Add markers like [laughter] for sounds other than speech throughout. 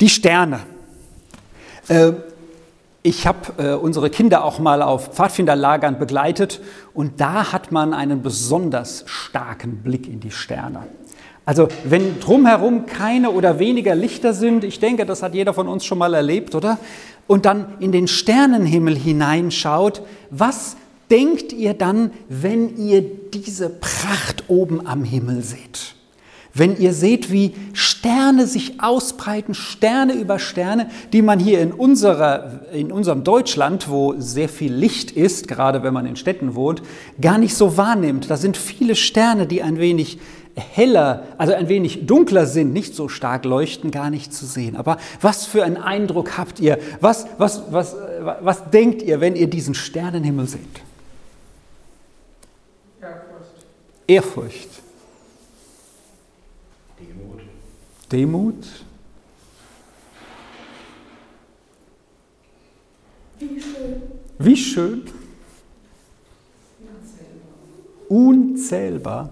Die Sterne. Äh, ich habe äh, unsere Kinder auch mal auf Pfadfinderlagern begleitet und da hat man einen besonders starken Blick in die Sterne. Also wenn drumherum keine oder weniger Lichter sind, ich denke, das hat jeder von uns schon mal erlebt, oder? Und dann in den Sternenhimmel hineinschaut, was denkt ihr dann, wenn ihr diese Pracht oben am Himmel seht? Wenn ihr seht, wie Sterne sich ausbreiten, Sterne über Sterne, die man hier in, unserer, in unserem Deutschland, wo sehr viel Licht ist, gerade wenn man in Städten wohnt, gar nicht so wahrnimmt. Da sind viele Sterne, die ein wenig heller, also ein wenig dunkler sind, nicht so stark leuchten, gar nicht zu sehen. Aber was für einen Eindruck habt ihr? Was, was, was, was denkt ihr, wenn ihr diesen Sternenhimmel seht? Ehrfurcht. Ehrfurcht. Demut. Wie schön. Wie schön. Unzählbar.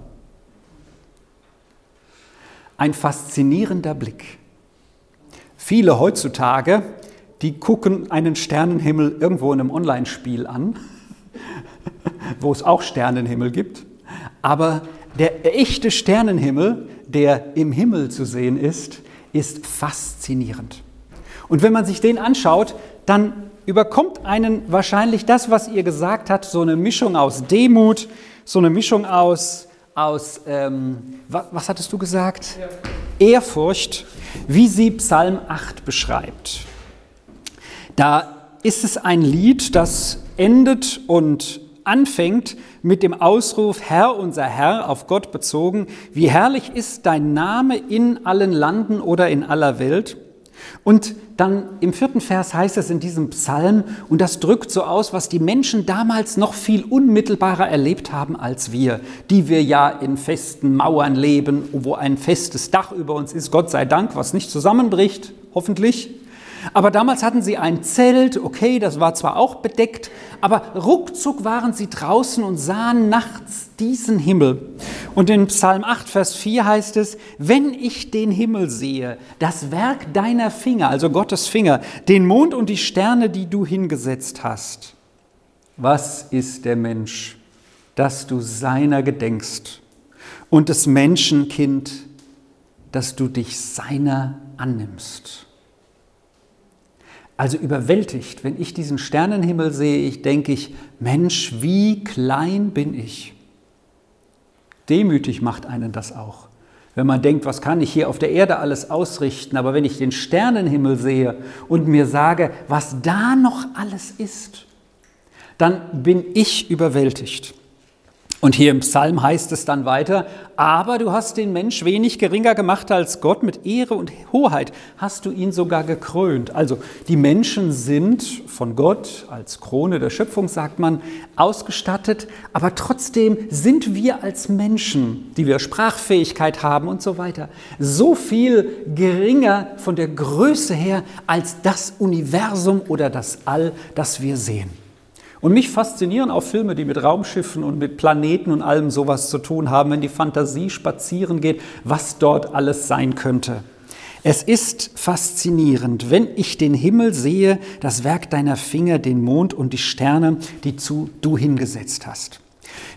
Ein faszinierender Blick. Viele heutzutage, die gucken einen Sternenhimmel irgendwo in einem Online-Spiel an, [laughs] wo es auch Sternenhimmel gibt. Aber der echte Sternenhimmel, der im Himmel zu sehen ist, ist faszinierend. Und wenn man sich den anschaut, dann überkommt einen wahrscheinlich das, was ihr gesagt habt, so eine Mischung aus Demut, so eine Mischung aus, aus ähm, was, was, hattest du gesagt? Ehrfurcht. Ehrfurcht, wie sie Psalm 8 beschreibt. Da ist es ein Lied, das endet und anfängt mit dem Ausruf Herr unser Herr auf Gott bezogen, wie herrlich ist dein Name in allen Landen oder in aller Welt. Und dann im vierten Vers heißt es in diesem Psalm, und das drückt so aus, was die Menschen damals noch viel unmittelbarer erlebt haben als wir, die wir ja in festen Mauern leben, wo ein festes Dach über uns ist, Gott sei Dank, was nicht zusammenbricht, hoffentlich. Aber damals hatten sie ein Zelt, okay, das war zwar auch bedeckt, aber ruckzuck waren sie draußen und sahen nachts diesen Himmel. Und in Psalm 8, Vers 4 heißt es, wenn ich den Himmel sehe, das Werk deiner Finger, also Gottes Finger, den Mond und die Sterne, die du hingesetzt hast. Was ist der Mensch, dass du seiner gedenkst und des Menschenkind, dass du dich seiner annimmst? Also überwältigt, wenn ich diesen Sternenhimmel sehe, ich denke ich, Mensch, wie klein bin ich. Demütig macht einen das auch. Wenn man denkt, was kann ich hier auf der Erde alles ausrichten, aber wenn ich den Sternenhimmel sehe und mir sage, was da noch alles ist, dann bin ich überwältigt. Und hier im Psalm heißt es dann weiter, aber du hast den Mensch wenig geringer gemacht als Gott, mit Ehre und Hoheit hast du ihn sogar gekrönt. Also die Menschen sind von Gott als Krone der Schöpfung, sagt man, ausgestattet, aber trotzdem sind wir als Menschen, die wir Sprachfähigkeit haben und so weiter, so viel geringer von der Größe her als das Universum oder das All, das wir sehen. Und mich faszinieren auch Filme, die mit Raumschiffen und mit Planeten und allem sowas zu tun haben, wenn die Fantasie spazieren geht, was dort alles sein könnte. Es ist faszinierend, wenn ich den Himmel sehe, das Werk deiner Finger, den Mond und die Sterne, die zu du hingesetzt hast.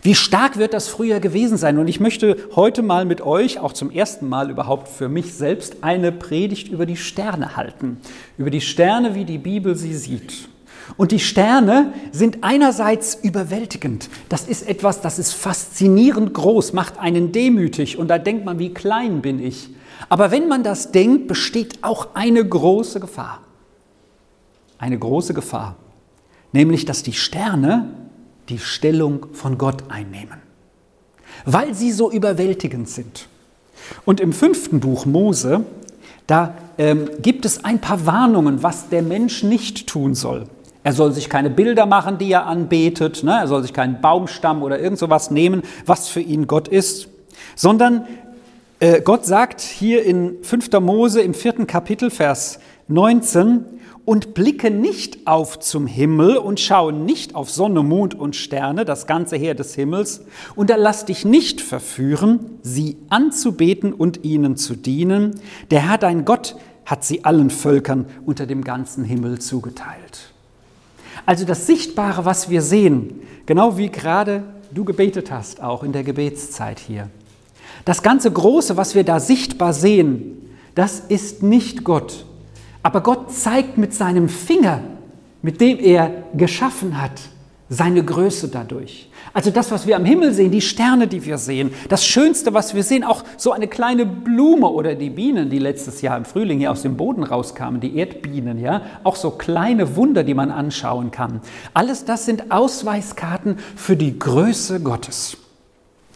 Wie stark wird das früher gewesen sein? Und ich möchte heute mal mit euch, auch zum ersten Mal überhaupt für mich selbst, eine Predigt über die Sterne halten. Über die Sterne, wie die Bibel sie sieht. Und die Sterne sind einerseits überwältigend. Das ist etwas, das ist faszinierend groß, macht einen demütig und da denkt man, wie klein bin ich. Aber wenn man das denkt, besteht auch eine große Gefahr. Eine große Gefahr. Nämlich, dass die Sterne die Stellung von Gott einnehmen. Weil sie so überwältigend sind. Und im fünften Buch Mose, da ähm, gibt es ein paar Warnungen, was der Mensch nicht tun soll. Er soll sich keine Bilder machen, die er anbetet. Ne? Er soll sich keinen Baumstamm oder irgend sowas nehmen, was für ihn Gott ist. Sondern äh, Gott sagt hier in 5. Mose im vierten Kapitel, Vers 19, und blicke nicht auf zum Himmel und schaue nicht auf Sonne, Mond und Sterne, das ganze Heer des Himmels, und da lass dich nicht verführen, sie anzubeten und ihnen zu dienen. Der Herr dein Gott hat sie allen Völkern unter dem ganzen Himmel zugeteilt. Also das Sichtbare, was wir sehen, genau wie gerade du gebetet hast, auch in der Gebetszeit hier. Das ganze Große, was wir da sichtbar sehen, das ist nicht Gott. Aber Gott zeigt mit seinem Finger, mit dem er geschaffen hat, seine Größe dadurch. Also das, was wir am Himmel sehen, die Sterne, die wir sehen, das Schönste, was wir sehen, auch so eine kleine Blume oder die Bienen, die letztes Jahr im Frühling hier aus dem Boden rauskamen, die Erdbienen, ja, auch so kleine Wunder, die man anschauen kann. Alles das sind Ausweiskarten für die Größe Gottes.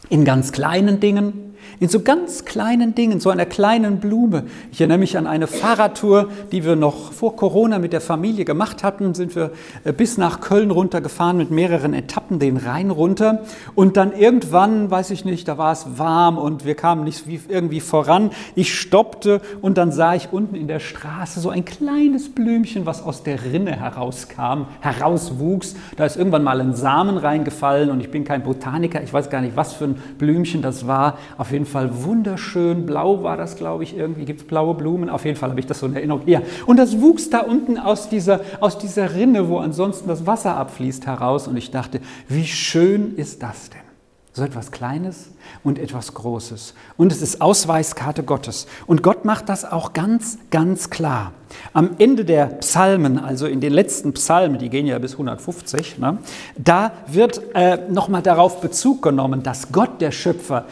In ganz kleinen Dingen, in so ganz kleinen Dingen, so einer kleinen Blume. Ich erinnere mich an eine Fahrradtour, die wir noch vor Corona mit der Familie gemacht hatten. Sind wir äh, bis nach Köln runtergefahren mit mehreren Etappen den Rhein runter. Und dann irgendwann, weiß ich nicht, da war es warm und wir kamen nicht irgendwie voran. Ich stoppte und dann sah ich unten in der Straße so ein kleines Blümchen, was aus der Rinne herauskam, herauswuchs. Da ist irgendwann mal ein Samen reingefallen und ich bin kein Botaniker. Ich weiß gar nicht, was für ein Blümchen das war. Auf jeden jeden Fall wunderschön. Blau war das, glaube ich, irgendwie. Gibt es blaue Blumen? Auf jeden Fall habe ich das so in Erinnerung. Ja. Und das wuchs da unten aus dieser, aus dieser Rinne, wo ansonsten das Wasser abfließt, heraus. Und ich dachte, wie schön ist das denn? So etwas Kleines und etwas Großes. Und es ist Ausweiskarte Gottes. Und Gott macht das auch ganz, ganz klar. Am Ende der Psalmen, also in den letzten Psalmen, die gehen ja bis 150, ne, da wird äh, nochmal darauf Bezug genommen, dass Gott der Schöpfer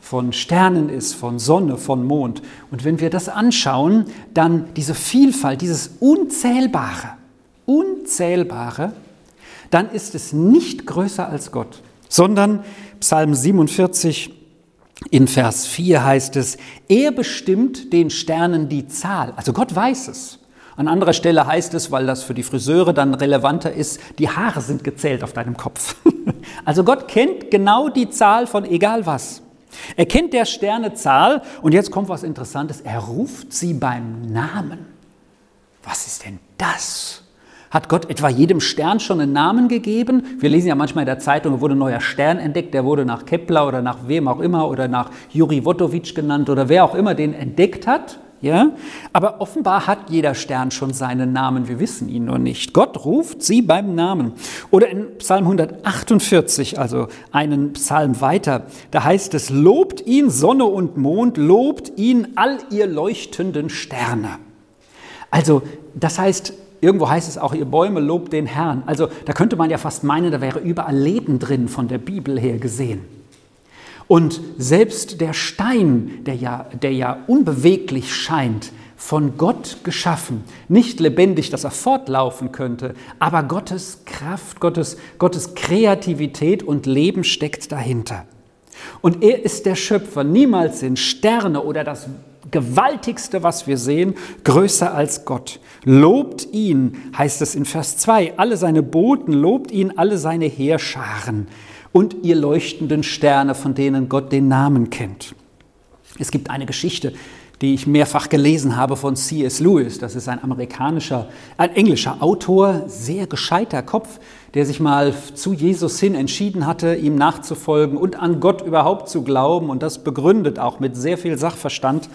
von Sternen ist, von Sonne, von Mond. Und wenn wir das anschauen, dann diese Vielfalt, dieses Unzählbare, Unzählbare, dann ist es nicht größer als Gott, sondern Psalm 47 in Vers 4 heißt es, er bestimmt den Sternen die Zahl. Also Gott weiß es. An anderer Stelle heißt es, weil das für die Friseure dann relevanter ist, die Haare sind gezählt auf deinem Kopf. [laughs] Also Gott kennt genau die Zahl von egal was. Er kennt der Sterne Zahl und jetzt kommt was Interessantes. Er ruft sie beim Namen. Was ist denn das? Hat Gott etwa jedem Stern schon einen Namen gegeben? Wir lesen ja manchmal in der Zeitung, wurde ein neuer Stern entdeckt, der wurde nach Kepler oder nach wem auch immer oder nach Juri Wotowicz genannt oder wer auch immer den entdeckt hat. Ja? Aber offenbar hat jeder Stern schon seinen Namen, wir wissen ihn nur nicht. Gott ruft sie beim Namen. Oder in Psalm 148, also einen Psalm weiter, da heißt es, lobt ihn Sonne und Mond, lobt ihn all ihr leuchtenden Sterne. Also das heißt, Irgendwo heißt es auch, ihr Bäume lobt den Herrn. Also da könnte man ja fast meinen, da wäre überall Leben drin von der Bibel her gesehen. Und selbst der Stein, der ja, der ja unbeweglich scheint, von Gott geschaffen, nicht lebendig, dass er fortlaufen könnte, aber Gottes Kraft, Gottes, Gottes Kreativität und Leben steckt dahinter. Und er ist der Schöpfer. Niemals sind Sterne oder das Gewaltigste, was wir sehen, größer als Gott. Lobt ihn, heißt es in Vers 2, alle seine Boten, lobt ihn, alle seine Heerscharen und ihr leuchtenden Sterne, von denen Gott den Namen kennt. Es gibt eine Geschichte, die ich mehrfach gelesen habe von C.S. Lewis. Das ist ein amerikanischer, ein englischer Autor, sehr gescheiter Kopf, der sich mal zu Jesus hin entschieden hatte, ihm nachzufolgen und an Gott überhaupt zu glauben und das begründet auch mit sehr viel Sachverstand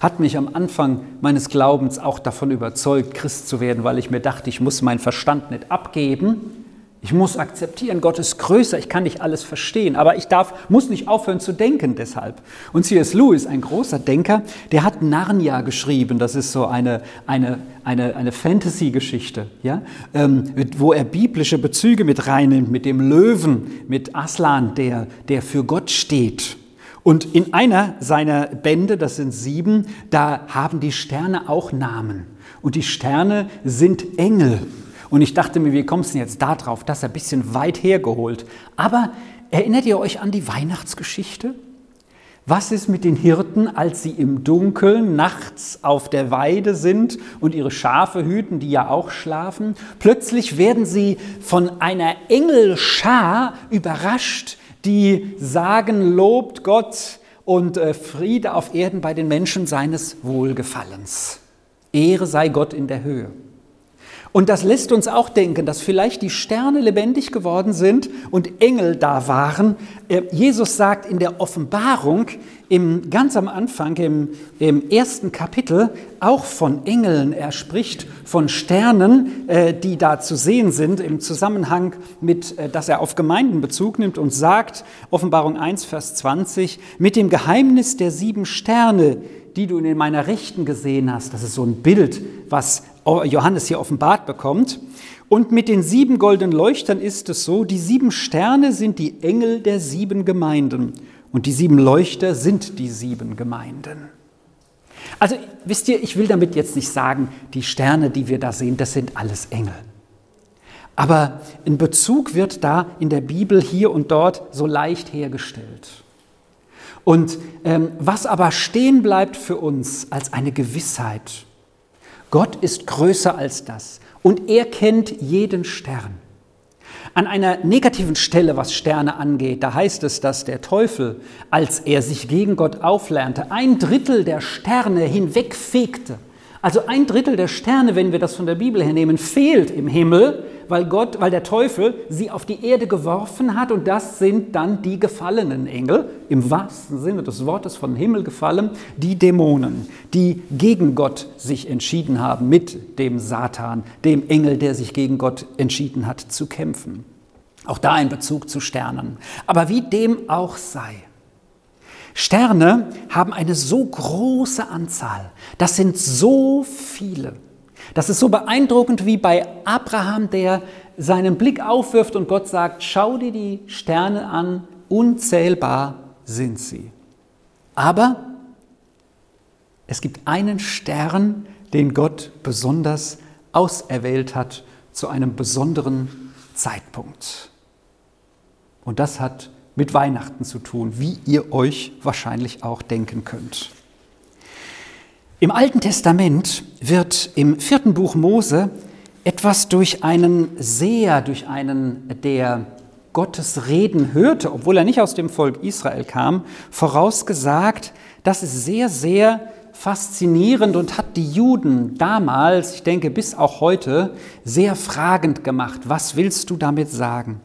hat mich am Anfang meines Glaubens auch davon überzeugt, Christ zu werden, weil ich mir dachte, ich muss meinen Verstand nicht abgeben, ich muss akzeptieren, Gott ist größer, ich kann nicht alles verstehen, aber ich darf, muss nicht aufhören zu denken deshalb. Und C.S. Lewis, ein großer Denker, der hat Narnia geschrieben, das ist so eine, eine, eine, eine Fantasy-Geschichte, ja? Ähm, wo er biblische Bezüge mit reinnimmt, mit dem Löwen, mit Aslan, der, der für Gott steht. Und in einer seiner Bände, das sind sieben, da haben die Sterne auch Namen. Und die Sterne sind Engel. Und ich dachte mir, wie kommst du denn jetzt da drauf? Das ist ein bisschen weit hergeholt. Aber erinnert ihr euch an die Weihnachtsgeschichte? Was ist mit den Hirten, als sie im Dunkeln nachts auf der Weide sind und ihre Schafe hüten, die ja auch schlafen? Plötzlich werden sie von einer Engelschar überrascht, die sagen, lobt Gott und äh, Friede auf Erden bei den Menschen seines Wohlgefallens. Ehre sei Gott in der Höhe. Und das lässt uns auch denken, dass vielleicht die Sterne lebendig geworden sind und Engel da waren. Äh, Jesus sagt in der Offenbarung, im, ganz am Anfang, im, im ersten Kapitel, auch von Engeln. Er spricht von Sternen, äh, die da zu sehen sind, im Zusammenhang mit, äh, dass er auf Gemeinden Bezug nimmt und sagt, Offenbarung 1, Vers 20, mit dem Geheimnis der sieben Sterne, die du in meiner Rechten gesehen hast. Das ist so ein Bild, was Johannes hier offenbart bekommt. Und mit den sieben goldenen Leuchtern ist es so, die sieben Sterne sind die Engel der sieben Gemeinden und die sieben Leuchter sind die sieben Gemeinden. Also wisst ihr, ich will damit jetzt nicht sagen, die Sterne, die wir da sehen, das sind alles Engel. Aber ein Bezug wird da in der Bibel hier und dort so leicht hergestellt. Und ähm, was aber stehen bleibt für uns als eine Gewissheit, Gott ist größer als das und er kennt jeden Stern. An einer negativen Stelle, was Sterne angeht, da heißt es, dass der Teufel, als er sich gegen Gott auflernte, ein Drittel der Sterne hinwegfegte. Also ein Drittel der Sterne, wenn wir das von der Bibel her nehmen, fehlt im Himmel, weil Gott, weil der Teufel sie auf die Erde geworfen hat und das sind dann die gefallenen Engel, im wahrsten Sinne des Wortes von Himmel gefallen, die Dämonen, die gegen Gott sich entschieden haben, mit dem Satan, dem Engel, der sich gegen Gott entschieden hat zu kämpfen. Auch da ein Bezug zu Sternen. Aber wie dem auch sei. Sterne haben eine so große Anzahl. Das sind so viele. Das ist so beeindruckend wie bei Abraham, der seinen Blick aufwirft und Gott sagt, schau dir die Sterne an, unzählbar sind sie. Aber es gibt einen Stern, den Gott besonders auserwählt hat zu einem besonderen Zeitpunkt. Und das hat mit Weihnachten zu tun, wie ihr euch wahrscheinlich auch denken könnt. Im Alten Testament wird im vierten Buch Mose etwas durch einen Seher, durch einen, der Gottes Reden hörte, obwohl er nicht aus dem Volk Israel kam, vorausgesagt, das ist sehr, sehr faszinierend und hat die Juden damals, ich denke bis auch heute, sehr fragend gemacht. Was willst du damit sagen?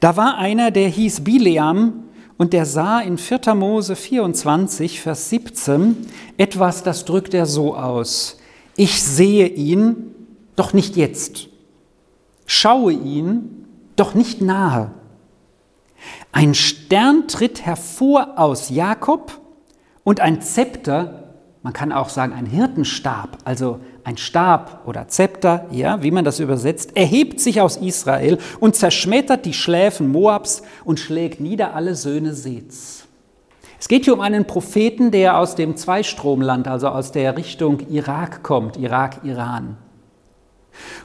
Da war einer, der hieß Bileam, und der sah in 4. Mose 24, Vers 17 etwas, das drückt er so aus. Ich sehe ihn, doch nicht jetzt. Schaue ihn, doch nicht nahe. Ein Stern tritt hervor aus Jakob und ein Zepter, man kann auch sagen ein Hirtenstab, also ein Stab oder Zepter, ja, wie man das übersetzt, erhebt sich aus Israel und zerschmettert die Schläfen Moabs und schlägt nieder alle Söhne Seths. Es geht hier um einen Propheten, der aus dem Zweistromland, also aus der Richtung Irak kommt, Irak, Iran.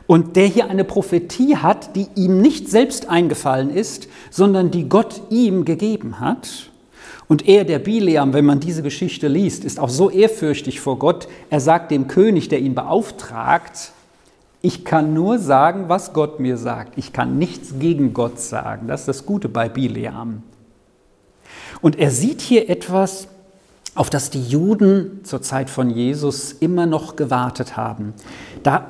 Und der hier eine Prophetie hat, die ihm nicht selbst eingefallen ist, sondern die Gott ihm gegeben hat. Und er, der Bileam, wenn man diese Geschichte liest, ist auch so ehrfürchtig vor Gott. Er sagt dem König, der ihn beauftragt, ich kann nur sagen, was Gott mir sagt. Ich kann nichts gegen Gott sagen. Das ist das Gute bei Bileam. Und er sieht hier etwas, auf das die Juden zur Zeit von Jesus immer noch gewartet haben. Da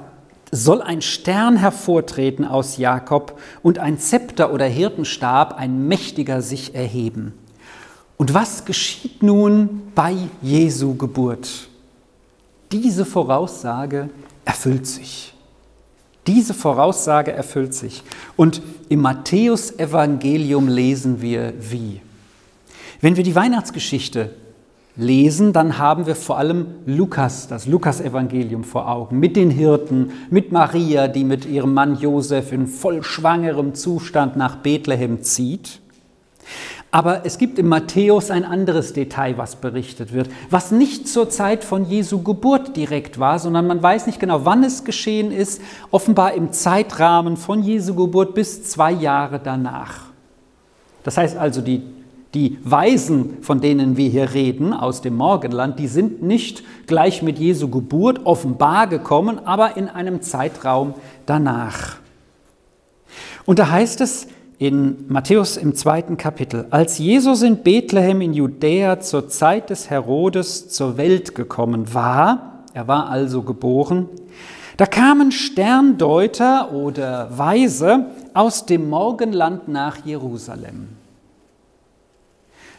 soll ein Stern hervortreten aus Jakob und ein Zepter oder Hirtenstab, ein mächtiger sich erheben. Und was geschieht nun bei Jesu Geburt? Diese Voraussage erfüllt sich. Diese Voraussage erfüllt sich. Und im Matthäusevangelium lesen wir wie. Wenn wir die Weihnachtsgeschichte lesen, dann haben wir vor allem Lukas, das Lukasevangelium vor Augen, mit den Hirten, mit Maria, die mit ihrem Mann Josef in vollschwangerem Zustand nach Bethlehem zieht. Aber es gibt im Matthäus ein anderes Detail, was berichtet wird, was nicht zur Zeit von Jesu Geburt direkt war, sondern man weiß nicht genau, wann es geschehen ist, offenbar im Zeitrahmen von Jesu Geburt bis zwei Jahre danach. Das heißt also, die, die Weisen, von denen wir hier reden, aus dem Morgenland, die sind nicht gleich mit Jesu Geburt offenbar gekommen, aber in einem Zeitraum danach. Und da heißt es, in Matthäus im zweiten Kapitel. Als Jesus in Bethlehem in Judäa zur Zeit des Herodes zur Welt gekommen war, er war also geboren, Da kamen Sterndeuter oder Weise aus dem Morgenland nach Jerusalem.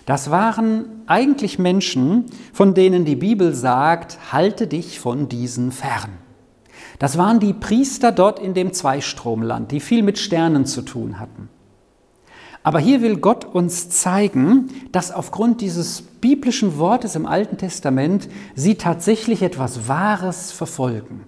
Das waren eigentlich Menschen, von denen die Bibel sagt, halte dich von diesen fern. Das waren die Priester dort in dem Zweistromland, die viel mit Sternen zu tun hatten. Aber hier will Gott uns zeigen, dass aufgrund dieses biblischen Wortes im Alten Testament sie tatsächlich etwas Wahres verfolgen.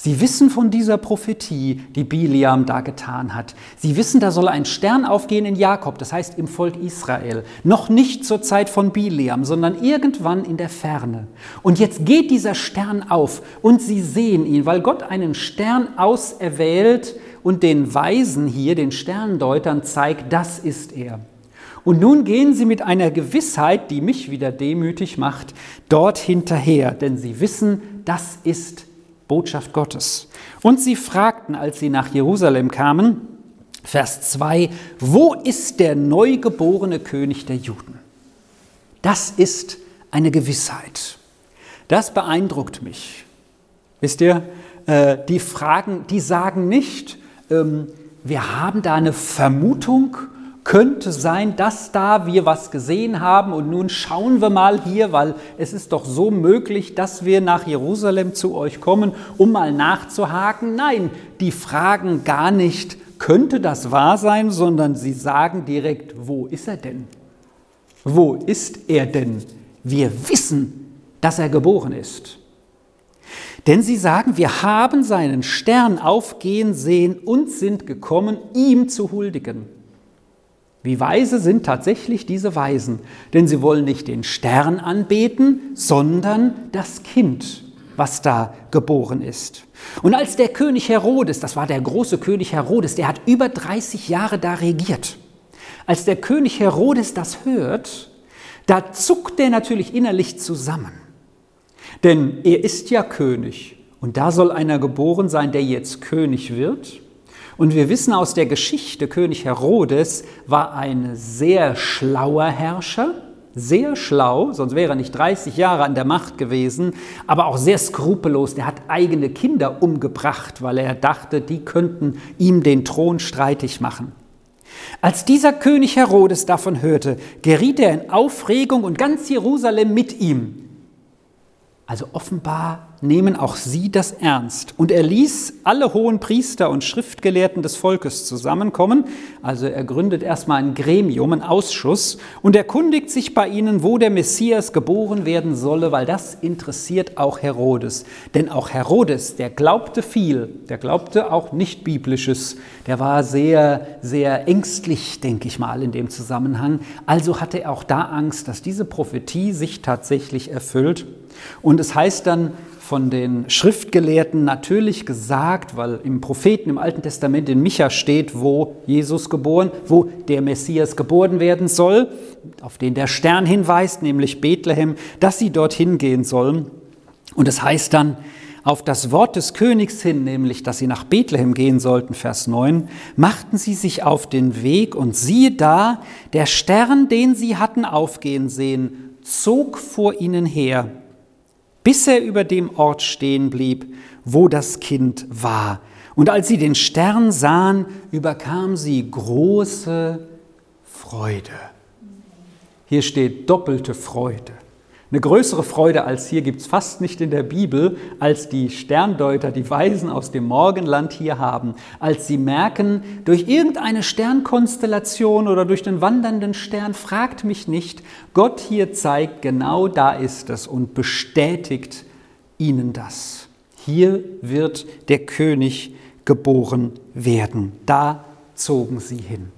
Sie wissen von dieser Prophetie, die Biliam da getan hat. Sie wissen, da soll ein Stern aufgehen in Jakob, das heißt im Volk Israel. Noch nicht zur Zeit von Biliam, sondern irgendwann in der Ferne. Und jetzt geht dieser Stern auf und sie sehen ihn, weil Gott einen Stern auserwählt und den Weisen hier, den Sterndeutern, zeigt, das ist er. Und nun gehen sie mit einer Gewissheit, die mich wieder demütig macht, dort hinterher, denn sie wissen, das ist Botschaft Gottes. Und sie fragten, als sie nach Jerusalem kamen, Vers 2, wo ist der neugeborene König der Juden? Das ist eine Gewissheit. Das beeindruckt mich. Wisst ihr, äh, die Fragen, die sagen nicht, wir haben da eine Vermutung könnte sein, dass da wir was gesehen haben und nun schauen wir mal hier, weil es ist doch so möglich, dass wir nach Jerusalem zu euch kommen, um mal nachzuhaken. Nein, die fragen gar nicht, könnte das wahr sein, sondern sie sagen direkt, wo ist er denn? Wo ist er denn? Wir wissen, dass er geboren ist. Denn sie sagen, wir haben seinen Stern aufgehen sehen und sind gekommen, ihm zu huldigen. Wie weise sind tatsächlich diese Weisen, denn sie wollen nicht den Stern anbeten, sondern das Kind, was da geboren ist. Und als der König Herodes, das war der große König Herodes, der hat über 30 Jahre da regiert, als der König Herodes das hört, da zuckt er natürlich innerlich zusammen. Denn er ist ja König und da soll einer geboren sein, der jetzt König wird. Und wir wissen aus der Geschichte, König Herodes war ein sehr schlauer Herrscher, sehr schlau, sonst wäre er nicht 30 Jahre an der Macht gewesen, aber auch sehr skrupellos. Der hat eigene Kinder umgebracht, weil er dachte, die könnten ihm den Thron streitig machen. Als dieser König Herodes davon hörte, geriet er in Aufregung und ganz Jerusalem mit ihm. Also offenbar nehmen auch sie das ernst. Und er ließ alle hohen Priester und Schriftgelehrten des Volkes zusammenkommen. Also er gründet erstmal ein Gremium, einen Ausschuss und erkundigt sich bei ihnen, wo der Messias geboren werden solle, weil das interessiert auch Herodes. Denn auch Herodes, der glaubte viel, der glaubte auch nicht biblisches, der war sehr, sehr ängstlich, denke ich mal, in dem Zusammenhang. Also hatte er auch da Angst, dass diese Prophetie sich tatsächlich erfüllt. Und es heißt dann von den Schriftgelehrten natürlich gesagt, weil im Propheten im Alten Testament in Micha steht, wo Jesus geboren, wo der Messias geboren werden soll, auf den der Stern hinweist, nämlich Bethlehem, dass sie dorthin gehen sollen. Und es heißt dann, auf das Wort des Königs hin, nämlich dass sie nach Bethlehem gehen sollten, Vers 9, machten sie sich auf den Weg und siehe da, der Stern, den sie hatten aufgehen sehen, zog vor ihnen her bis er über dem Ort stehen blieb, wo das Kind war. Und als sie den Stern sahen, überkam sie große Freude. Hier steht doppelte Freude. Eine größere Freude als hier gibt es fast nicht in der Bibel, als die Sterndeuter, die Weisen aus dem Morgenland hier haben, als sie merken, durch irgendeine Sternkonstellation oder durch den wandernden Stern, fragt mich nicht, Gott hier zeigt, genau da ist es und bestätigt ihnen das. Hier wird der König geboren werden. Da zogen sie hin.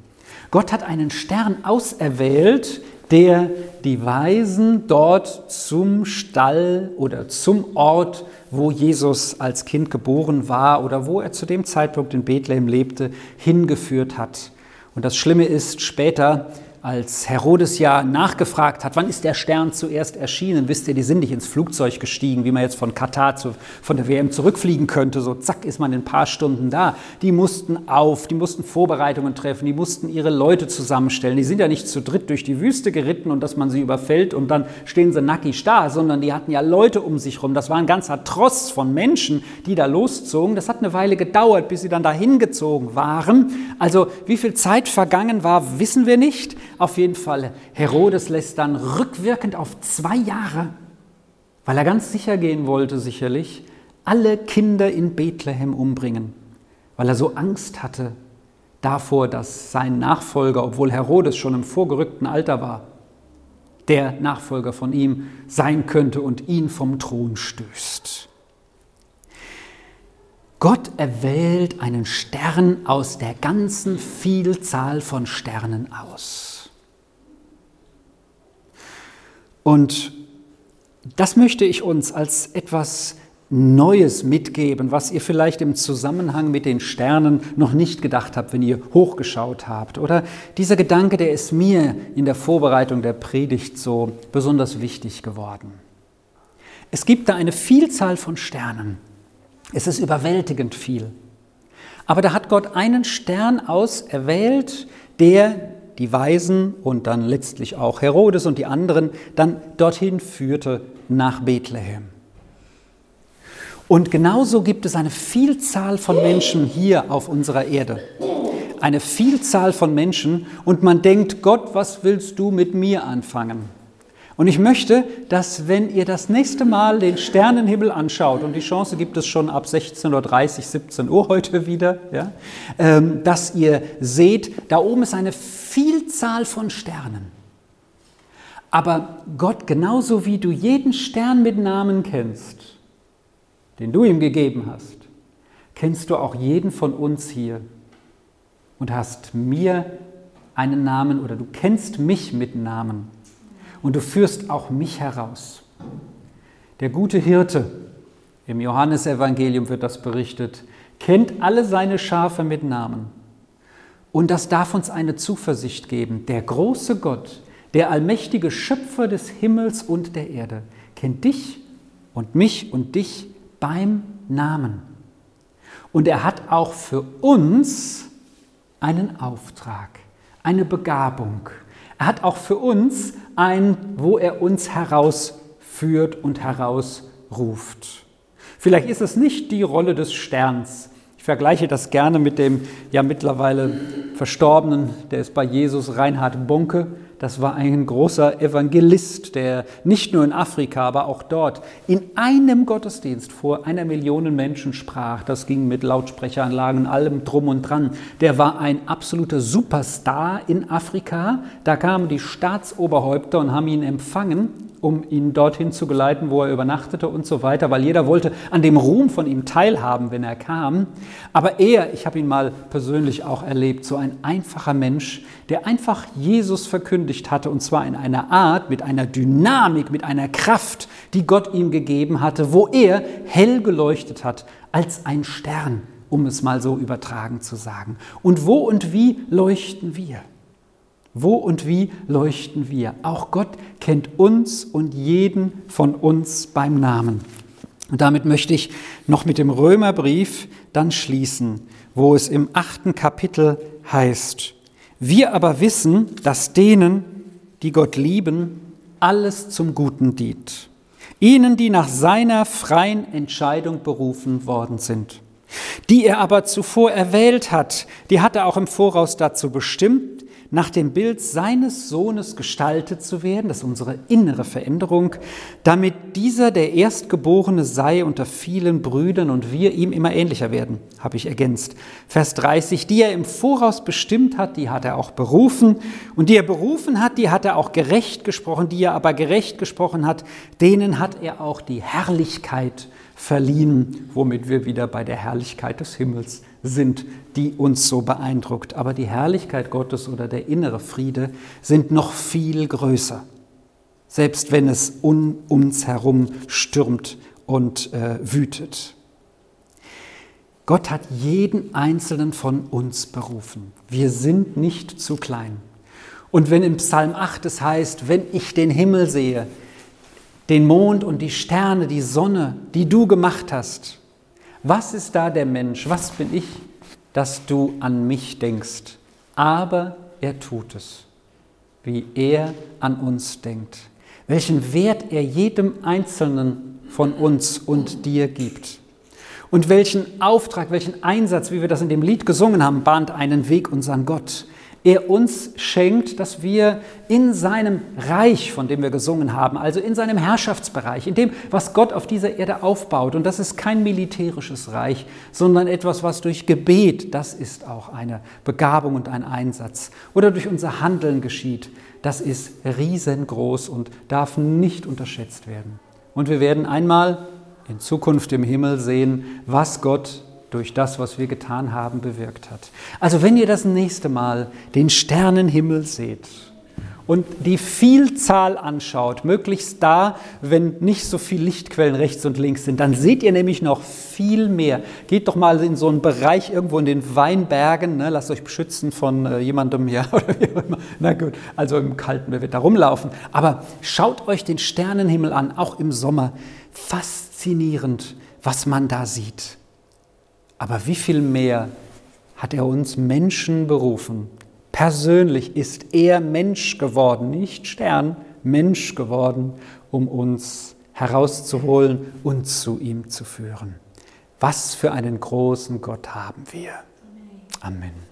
Gott hat einen Stern auserwählt, der die Weisen dort zum Stall oder zum Ort, wo Jesus als Kind geboren war oder wo er zu dem Zeitpunkt in Bethlehem lebte, hingeführt hat. Und das Schlimme ist, später als Herodes ja nachgefragt hat, wann ist der Stern zuerst erschienen, wisst ihr, die sind nicht ins Flugzeug gestiegen, wie man jetzt von Katar zu, von der WM zurückfliegen könnte. So zack ist man in ein paar Stunden da. Die mussten auf, die mussten Vorbereitungen treffen, die mussten ihre Leute zusammenstellen. Die sind ja nicht zu dritt durch die Wüste geritten und dass man sie überfällt und dann stehen sie nackig da, sondern die hatten ja Leute um sich rum. Das war ein ganzer Tross von Menschen, die da loszogen. Das hat eine Weile gedauert, bis sie dann dahin gezogen waren. Also wie viel Zeit vergangen war, wissen wir nicht. Auf jeden Fall, Herodes lässt dann rückwirkend auf zwei Jahre, weil er ganz sicher gehen wollte, sicherlich, alle Kinder in Bethlehem umbringen, weil er so Angst hatte davor, dass sein Nachfolger, obwohl Herodes schon im vorgerückten Alter war, der Nachfolger von ihm sein könnte und ihn vom Thron stößt. Gott erwählt einen Stern aus der ganzen Vielzahl von Sternen aus. Und das möchte ich uns als etwas Neues mitgeben, was ihr vielleicht im Zusammenhang mit den Sternen noch nicht gedacht habt, wenn ihr hochgeschaut habt. Oder dieser Gedanke, der ist mir in der Vorbereitung der Predigt so besonders wichtig geworden. Es gibt da eine Vielzahl von Sternen. Es ist überwältigend viel. Aber da hat Gott einen Stern auserwählt, der die Weisen und dann letztlich auch Herodes und die anderen dann dorthin führte nach Bethlehem. Und genauso gibt es eine Vielzahl von Menschen hier auf unserer Erde. Eine Vielzahl von Menschen und man denkt, Gott, was willst du mit mir anfangen? Und ich möchte, dass wenn ihr das nächste Mal den Sternenhimmel anschaut, und die Chance gibt es schon ab 16.30 Uhr, 17 Uhr heute wieder, ja, ähm, dass ihr seht, da oben ist eine Vielzahl von Sternen. Aber Gott, genauso wie du jeden Stern mit Namen kennst, den du ihm gegeben hast, kennst du auch jeden von uns hier und hast mir einen Namen oder du kennst mich mit Namen und du führst auch mich heraus. Der gute Hirte, im Johannesevangelium wird das berichtet, kennt alle seine Schafe mit Namen. Und das darf uns eine Zuversicht geben. Der große Gott, der allmächtige Schöpfer des Himmels und der Erde, kennt dich und mich und dich beim Namen. Und er hat auch für uns einen Auftrag, eine Begabung, er hat auch für uns ein, wo er uns herausführt und herausruft. Vielleicht ist es nicht die Rolle des Sterns. Ich vergleiche das gerne mit dem ja mittlerweile verstorbenen, der ist bei Jesus, Reinhard Bonke, das war ein großer Evangelist, der nicht nur in Afrika, aber auch dort in einem Gottesdienst vor einer Million Menschen sprach. Das ging mit Lautsprecheranlagen, allem drum und dran. Der war ein absoluter Superstar in Afrika. Da kamen die Staatsoberhäupter und haben ihn empfangen um ihn dorthin zu geleiten, wo er übernachtete und so weiter, weil jeder wollte an dem Ruhm von ihm teilhaben, wenn er kam. Aber er, ich habe ihn mal persönlich auch erlebt, so ein einfacher Mensch, der einfach Jesus verkündigt hatte und zwar in einer Art, mit einer Dynamik, mit einer Kraft, die Gott ihm gegeben hatte, wo er hell geleuchtet hat als ein Stern, um es mal so übertragen zu sagen. Und wo und wie leuchten wir? Wo und wie leuchten wir? Auch Gott kennt uns und jeden von uns beim Namen. Und damit möchte ich noch mit dem Römerbrief dann schließen, wo es im achten Kapitel heißt, wir aber wissen, dass denen, die Gott lieben, alles zum Guten dient. Ihnen, die nach seiner freien Entscheidung berufen worden sind. Die er aber zuvor erwählt hat, die hat er auch im Voraus dazu bestimmt, nach dem Bild seines Sohnes gestaltet zu werden, das ist unsere innere Veränderung, damit dieser der Erstgeborene sei unter vielen Brüdern und wir ihm immer ähnlicher werden, habe ich ergänzt. Vers 30, die er im Voraus bestimmt hat, die hat er auch berufen und die er berufen hat, die hat er auch gerecht gesprochen, die er aber gerecht gesprochen hat, denen hat er auch die Herrlichkeit verliehen, womit wir wieder bei der Herrlichkeit des Himmels sind, die uns so beeindruckt. Aber die Herrlichkeit Gottes oder der innere Friede sind noch viel größer, selbst wenn es um uns herum stürmt und äh, wütet. Gott hat jeden einzelnen von uns berufen. Wir sind nicht zu klein. Und wenn im Psalm 8 es heißt, wenn ich den Himmel sehe, den Mond und die Sterne, die Sonne, die du gemacht hast, was ist da der Mensch? Was bin ich, dass du an mich denkst? Aber er tut es, wie er an uns denkt. Welchen Wert er jedem Einzelnen von uns und dir gibt. Und welchen Auftrag, welchen Einsatz, wie wir das in dem Lied gesungen haben, bahnt einen Weg unseren Gott er uns schenkt, dass wir in seinem Reich, von dem wir gesungen haben, also in seinem Herrschaftsbereich, in dem, was Gott auf dieser Erde aufbaut, und das ist kein militärisches Reich, sondern etwas, was durch Gebet, das ist auch eine Begabung und ein Einsatz, oder durch unser Handeln geschieht, das ist riesengroß und darf nicht unterschätzt werden. Und wir werden einmal in Zukunft im Himmel sehen, was Gott durch das, was wir getan haben, bewirkt hat. Also wenn ihr das nächste Mal den Sternenhimmel seht und die Vielzahl anschaut, möglichst da, wenn nicht so viele Lichtquellen rechts und links sind, dann seht ihr nämlich noch viel mehr. Geht doch mal in so einen Bereich irgendwo in den Weinbergen, ne, lasst euch beschützen von äh, jemandem hier [laughs] oder wie auch immer. Na gut, also im Kalten, wer wird da rumlaufen? Aber schaut euch den Sternenhimmel an, auch im Sommer. Faszinierend, was man da sieht. Aber wie viel mehr hat er uns Menschen berufen? Persönlich ist er Mensch geworden, nicht Stern, Mensch geworden, um uns herauszuholen und zu ihm zu führen. Was für einen großen Gott haben wir. Amen.